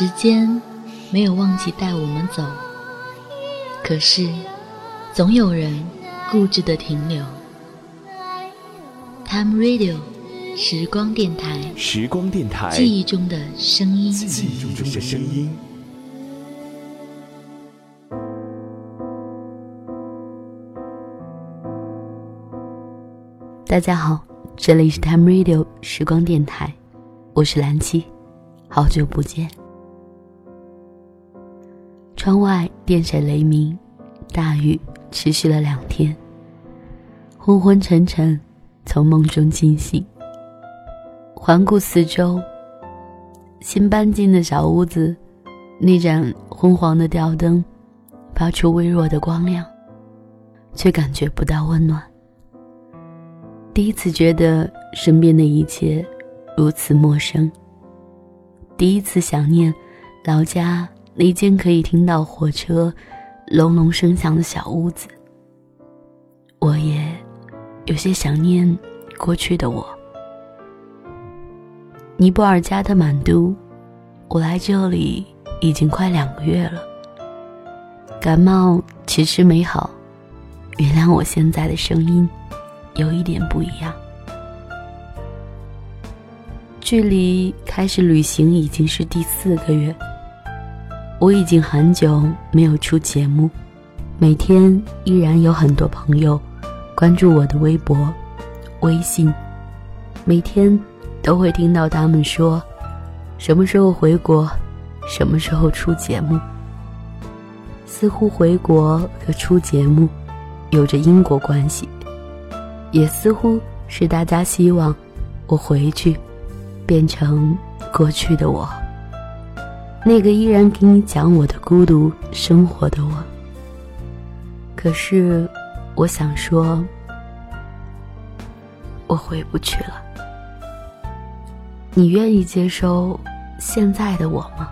时间没有忘记带我们走，可是总有人固执的停留。Time Radio，时光电台，时光电台，记忆中的声音，记忆中的声音。大家好，这里是 Time Radio 时光电台，我是蓝七，好久不见。窗外电闪雷鸣，大雨持续了两天。昏昏沉沉，从梦中惊醒。环顾四周，新搬进的小屋子，那盏昏黄的吊灯，发出微弱的光亮，却感觉不到温暖。第一次觉得身边的一切如此陌生。第一次想念老家。那间可以听到火车隆隆声响的小屋子，我也有些想念过去的我。尼泊尔加德满都，我来这里已经快两个月了。感冒迟迟没好，原谅我现在的声音有一点不一样。距离开始旅行已经是第四个月。我已经很久没有出节目，每天依然有很多朋友关注我的微博、微信，每天都会听到他们说什么时候回国，什么时候出节目。似乎回国和出节目有着因果关系，也似乎是大家希望我回去变成过去的我。那个依然给你讲我的孤独生活的我，可是我想说，我回不去了。你愿意接受现在的我吗？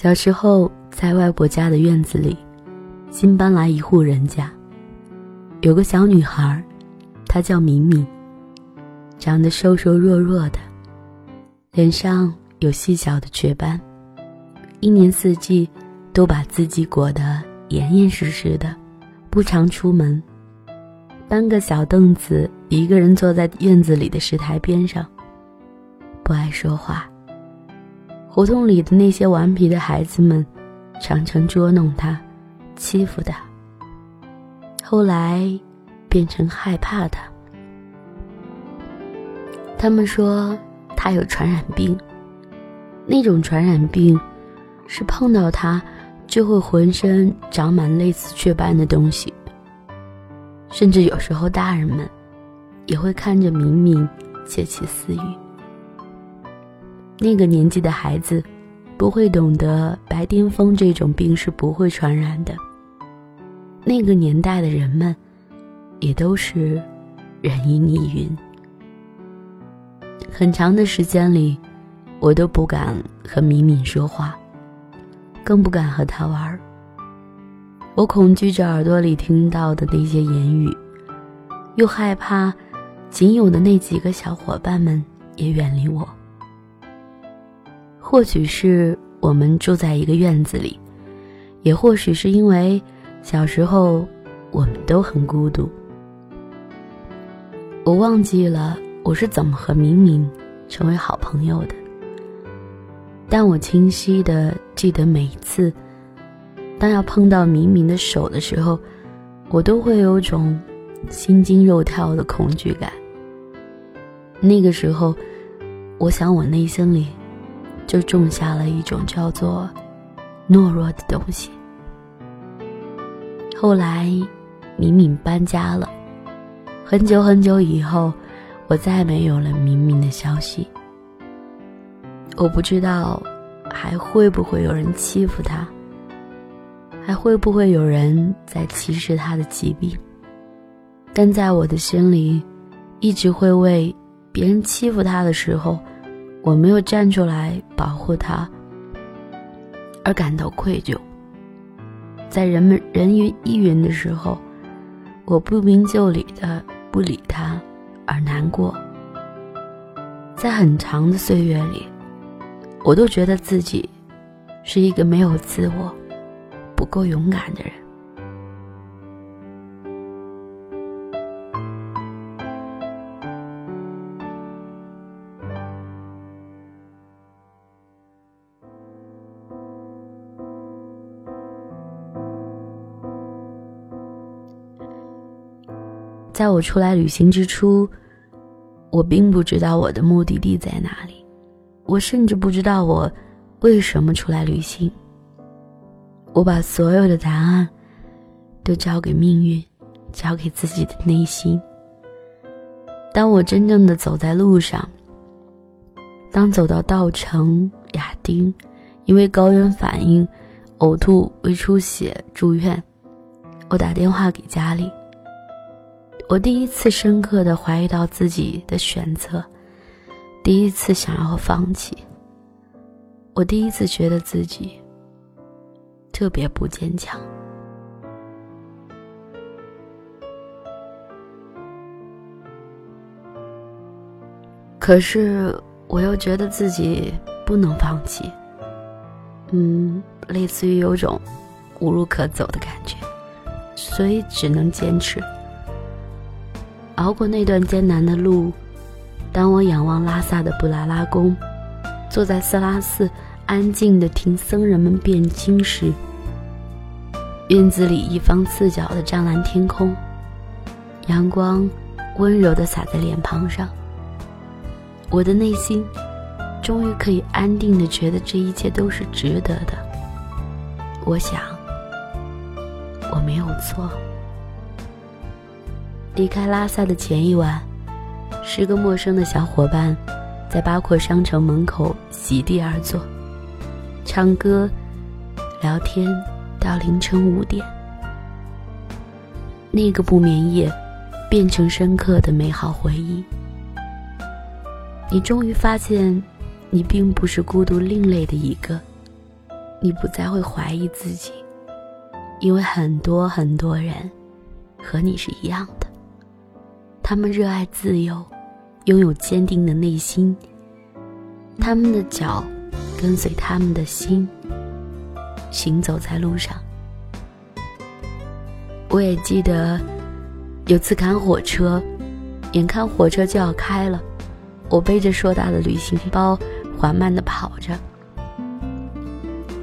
小时候，在外婆家的院子里，新搬来一户人家，有个小女孩，她叫敏敏，长得瘦瘦弱弱的，脸上有细小的雀斑，一年四季都把自己裹得严严实实的，不常出门，搬个小凳子，一个人坐在院子里的石台边上，不爱说话。胡同里的那些顽皮的孩子们，常常捉弄他，欺负他。后来，变成害怕他。他们说他有传染病。那种传染病，是碰到他就会浑身长满类似雀斑的东西。甚至有时候大人们，也会看着明明窃窃私语。那个年纪的孩子，不会懂得白癜风这种病是不会传染的。那个年代的人们，也都是人云亦云。很长的时间里，我都不敢和敏敏说话，更不敢和他玩儿。我恐惧着耳朵里听到的那些言语，又害怕仅有的那几个小伙伴们也远离我。或许是我们住在一个院子里，也或许是因为小时候我们都很孤独。我忘记了我是怎么和明明成为好朋友的，但我清晰的记得每一次，当要碰到明明的手的时候，我都会有种心惊肉跳的恐惧感。那个时候，我想我内心里。就种下了一种叫做懦弱的东西。后来，敏敏搬家了，很久很久以后，我再没有了敏敏的消息。我不知道还会不会有人欺负他，还会不会有人在歧视他的疾病。但在我的心里，一直会为别人欺负他的时候。我没有站出来保护他，而感到愧疚。在人们人云亦云的时候，我不明就里的不理他，而难过。在很长的岁月里，我都觉得自己是一个没有自我、不够勇敢的人。在我出来旅行之初，我并不知道我的目的地在哪里，我甚至不知道我为什么出来旅行。我把所有的答案都交给命运，交给自己的内心。当我真正的走在路上，当走到稻城、亚丁，因为高原反应、呕吐、胃出血住院，我打电话给家里。我第一次深刻的怀疑到自己的选择，第一次想要放弃。我第一次觉得自己特别不坚强。可是我又觉得自己不能放弃。嗯，类似于有种无路可走的感觉，所以只能坚持。熬过那段艰难的路，当我仰望拉萨的布拉拉宫，坐在色拉寺安静的听僧人们辩经时，院子里一方四角的湛蓝天空，阳光温柔的洒在脸庞上，我的内心终于可以安定的觉得这一切都是值得的。我想，我没有错。离开拉萨的前一晚，十个陌生的小伙伴在八廓商城门口席地而坐，唱歌、聊天到凌晨五点。那个不眠夜变成深刻的美好回忆。你终于发现，你并不是孤独另类的一个，你不再会怀疑自己，因为很多很多人和你是一样的。他们热爱自由，拥有坚定的内心。他们的脚跟随他们的心，行走在路上。我也记得有次赶火车，眼看火车就要开了，我背着硕大的旅行包，缓慢地跑着。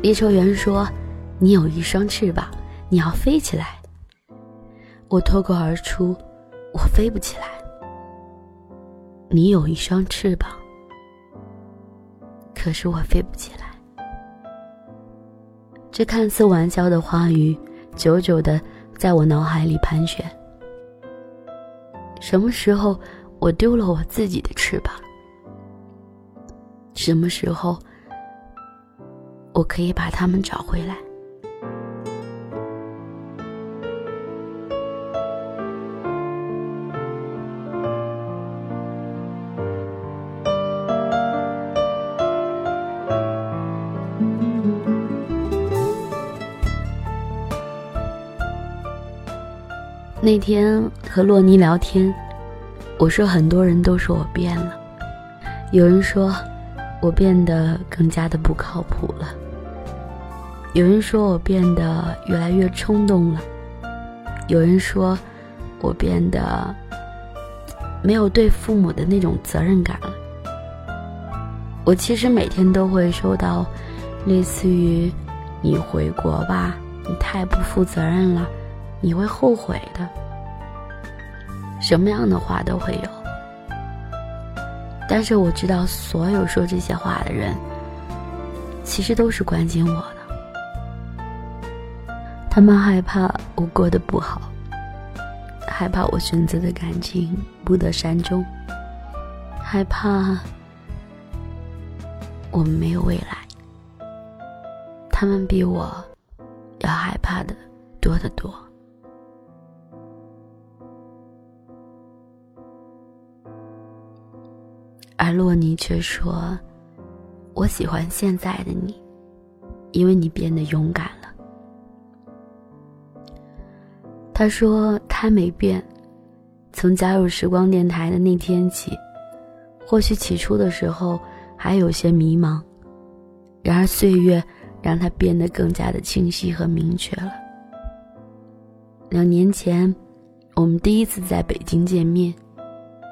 列车员说：“你有一双翅膀，你要飞起来。”我脱口而出。我飞不起来。你有一双翅膀，可是我飞不起来。这看似玩笑的话语，久久的在我脑海里盘旋。什么时候我丢了我自己的翅膀？什么时候我可以把它们找回来？那天和洛尼聊天，我说很多人都说我变了，有人说我变得更加的不靠谱了，有人说我变得越来越冲动了，有人说我变得没有对父母的那种责任感了。我其实每天都会收到类似于“你回国吧，你太不负责任了”。你会后悔的，什么样的话都会有。但是我知道，所有说这些话的人，其实都是关心我的。他们害怕我过得不好，害怕我选择的感情不得善终，害怕我们没有未来。他们比我要害怕的多得多。而洛尼却说：“我喜欢现在的你，因为你变得勇敢了。他说他没变，从加入时光电台的那天起，或许起初的时候还有些迷茫，然而岁月让他变得更加的清晰和明确了。两年前，我们第一次在北京见面，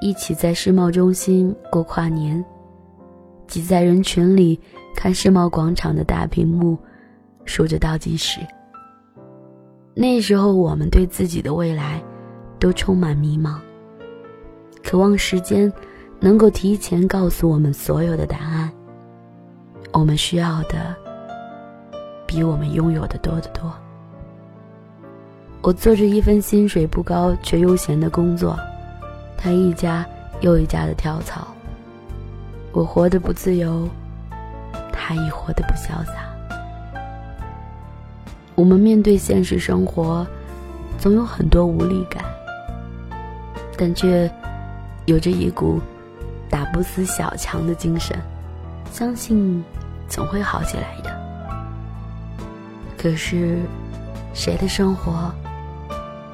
一起在世贸中心过跨年。挤在人群里看世贸广场的大屏幕，数着倒计时。那时候我们对自己的未来都充满迷茫，渴望时间能够提前告诉我们所有的答案。我们需要的比我们拥有的多得多。我做着一份薪水不高却悠闲的工作，他一家又一家的跳槽。我活得不自由，他亦活得不潇洒。我们面对现实生活，总有很多无力感，但却有着一股打不死小强的精神，相信总会好起来的。可是，谁的生活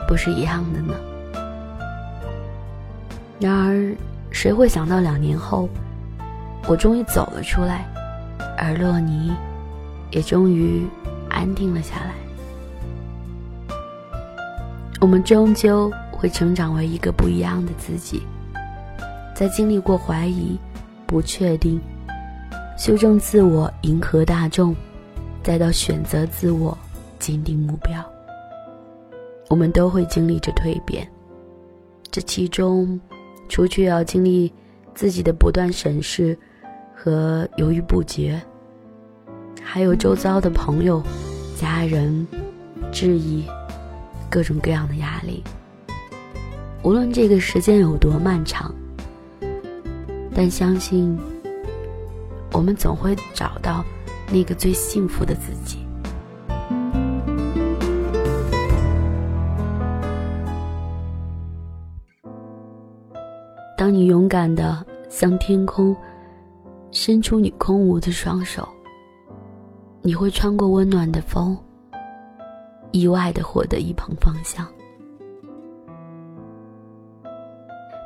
不是一样的呢？然而，谁会想到两年后？我终于走了出来，而洛尼也终于安定了下来。我们终究会成长为一个不一样的自己，在经历过怀疑、不确定、修正自我、迎合大众，再到选择自我、坚定目标，我们都会经历着蜕变。这其中，除去要经历自己的不断审视。和犹豫不决，还有周遭的朋友、家人质疑，各种各样的压力。无论这个时间有多漫长，但相信我们总会找到那个最幸福的自己。当你勇敢的向天空。伸出你空无的双手，你会穿过温暖的风，意外的获得一旁芳香。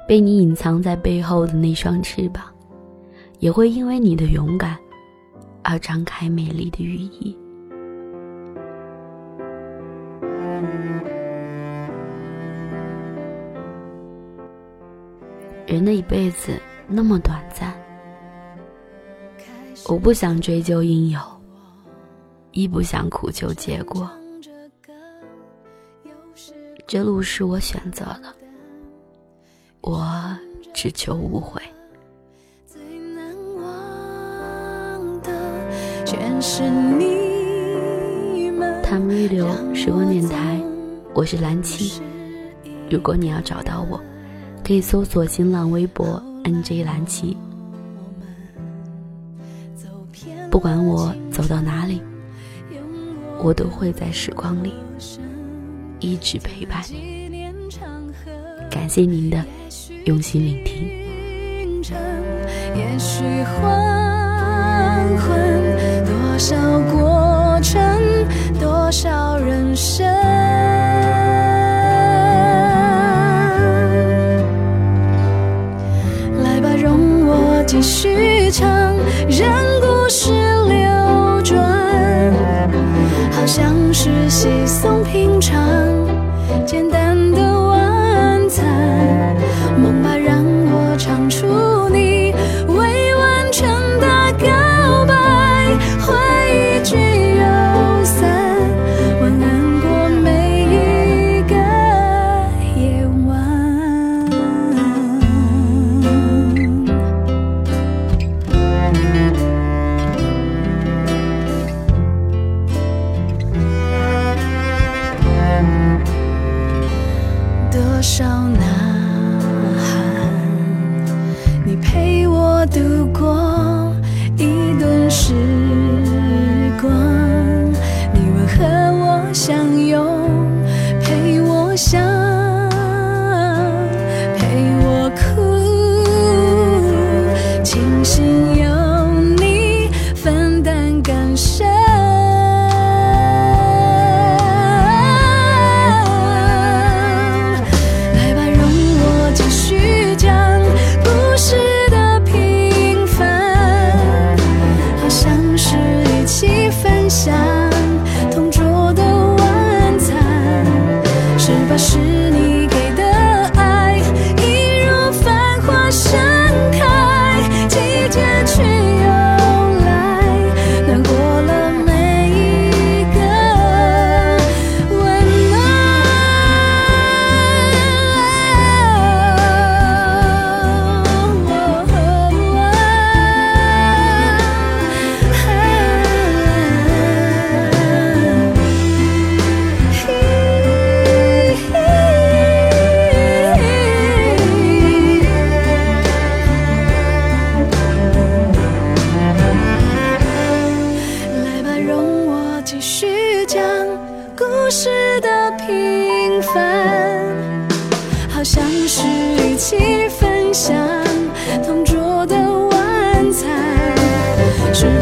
被你隐藏在背后的那双翅膀，也会因为你的勇敢而张开美丽的羽翼。人的一辈子那么短暂。我不想追究应有，亦不想苦求结果。这路是我选择的，我只求无悔。Time Radio 时光电台，我是蓝七。如果你要找到我，可以搜索新浪微博 NJ 蓝七。不管我走到哪里，我都会在时光里一直陪伴你。感谢您的用心聆听。也许黄昏，多少过程，多少人生。继续唱，让故事流转，好像是。多少那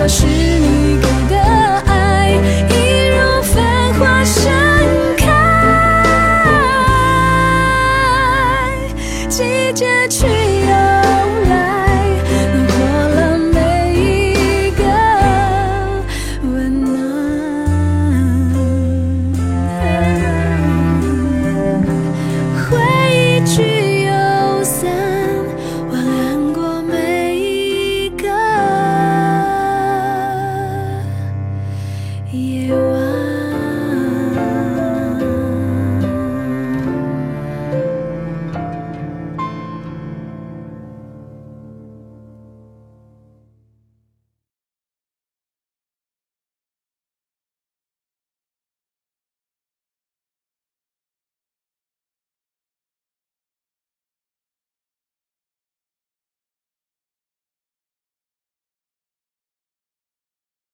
了时